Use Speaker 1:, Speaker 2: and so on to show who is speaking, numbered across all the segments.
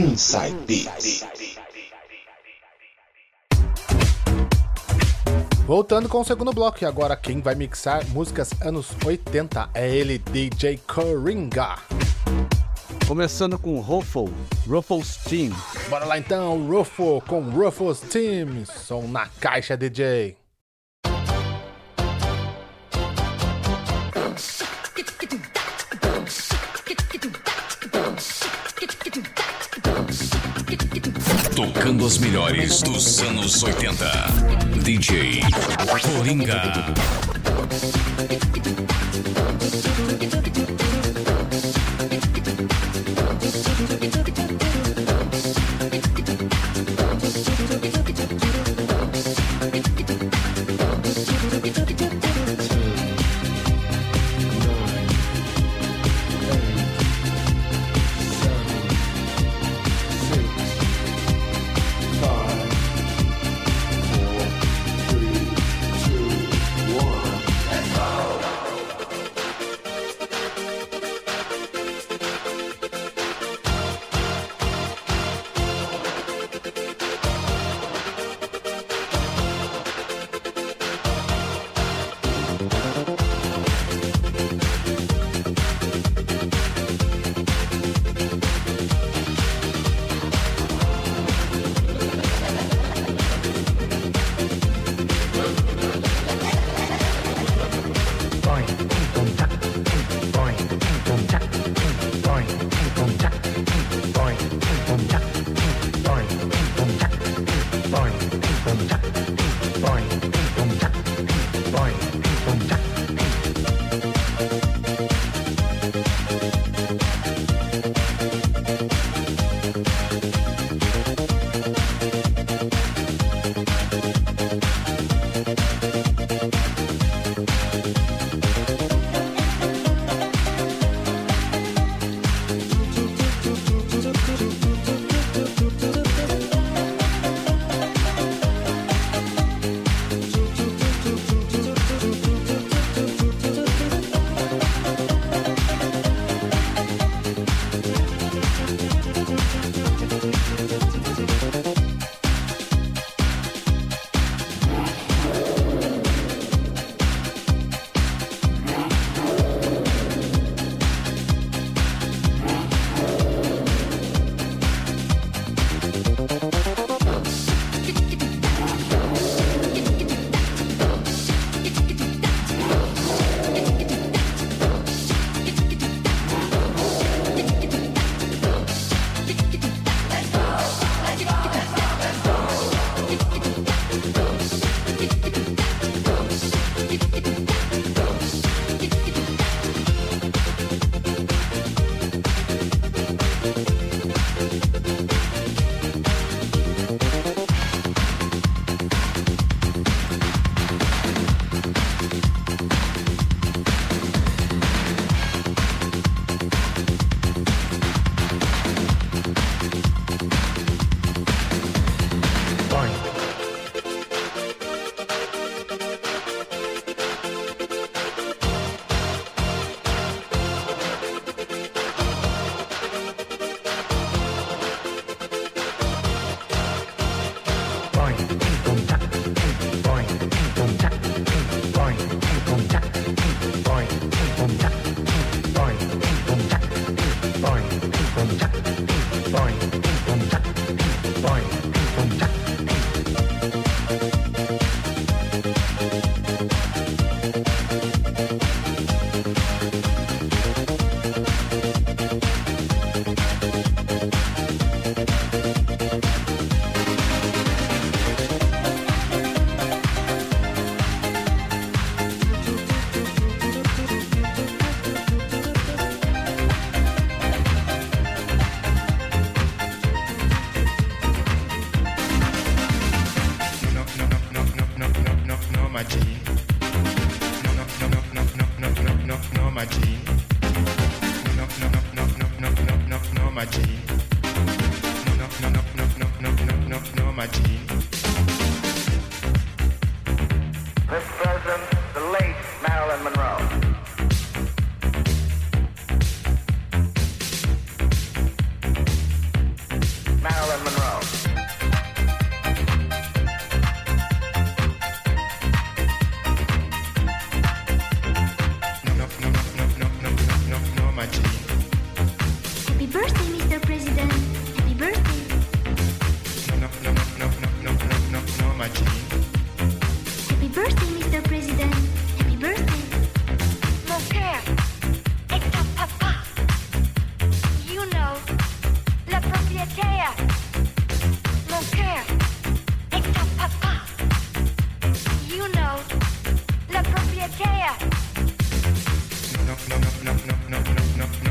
Speaker 1: Inside Beats.
Speaker 2: Voltando com o segundo bloco, e agora quem vai mixar músicas anos 80 é ele, DJ Coringa.
Speaker 3: Começando com Ruffle, Ruffles Team.
Speaker 2: Bora lá então, Ruffle com Ruffles Team. Som na caixa, DJ.
Speaker 4: Tocando as melhores dos anos 80. DJ Coringa.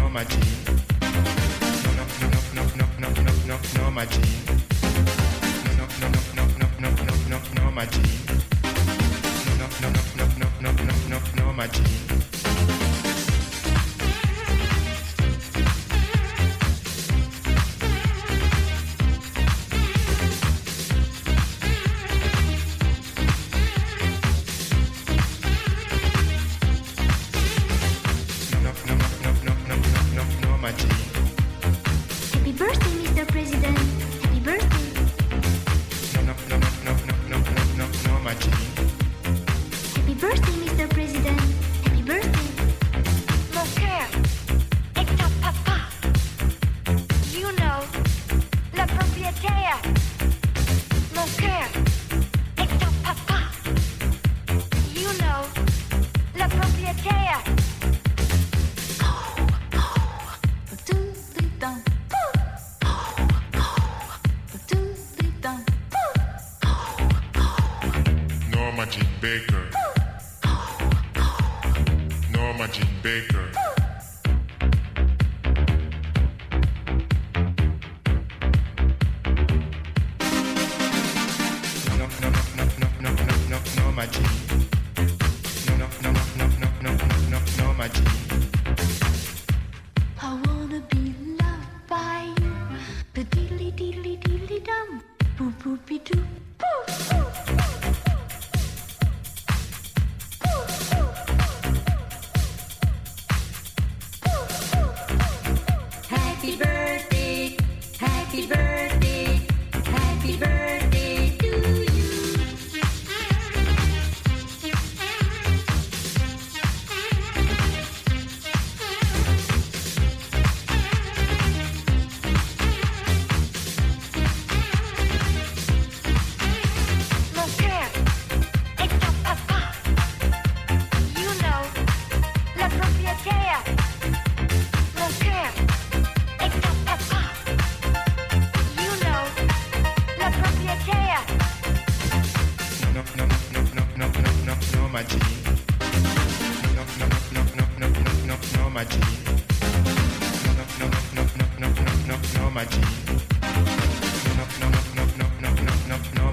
Speaker 5: no, my G. No, no, no, no, no, no, no, no, no, no, my G. No, no, no, no, no, no, no, no, no, no, my G.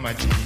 Speaker 5: my.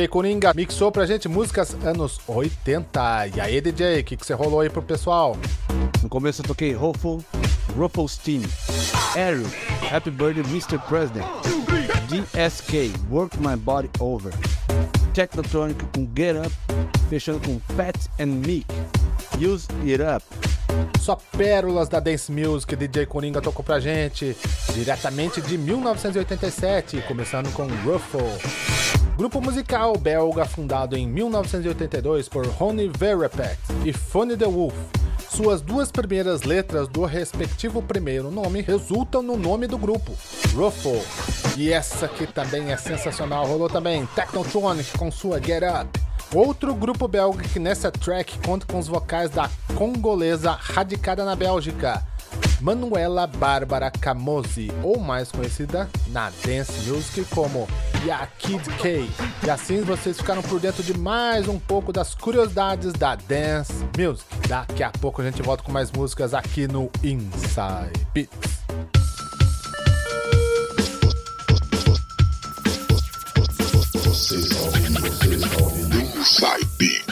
Speaker 2: DJ Coringa mixou pra gente músicas anos 80. E aí, DJ, o que, que você rolou aí pro pessoal?
Speaker 3: No começo eu toquei Ruffle, Rufflestein, Ariel, Happy Birthday Mr. President, DSK, Work My Body Over, Technotronic com Get Up, fechando com Fat and Meek, Use It Up.
Speaker 2: Só pérolas da dance music DJ Coringa tocou pra gente, diretamente de 1987, começando com Ruffle. Grupo musical belga fundado em 1982 por Ronnie Verrepet e Funny the Wolf. Suas duas primeiras letras do respectivo primeiro nome resultam no nome do grupo, Ruffle. E essa aqui também é sensacional, rolou também Technotronic com sua Get Up. Outro grupo belga que nessa track conta com os vocais da congolesa radicada na Bélgica, Manuela Bárbara Camozzi, ou mais conhecida na Dance Music como Ya Kid K. E assim vocês ficaram por dentro de mais um pouco das curiosidades da Dance Music. Daqui a pouco a gente volta com mais músicas aqui no Inside Beats.
Speaker 1: side being.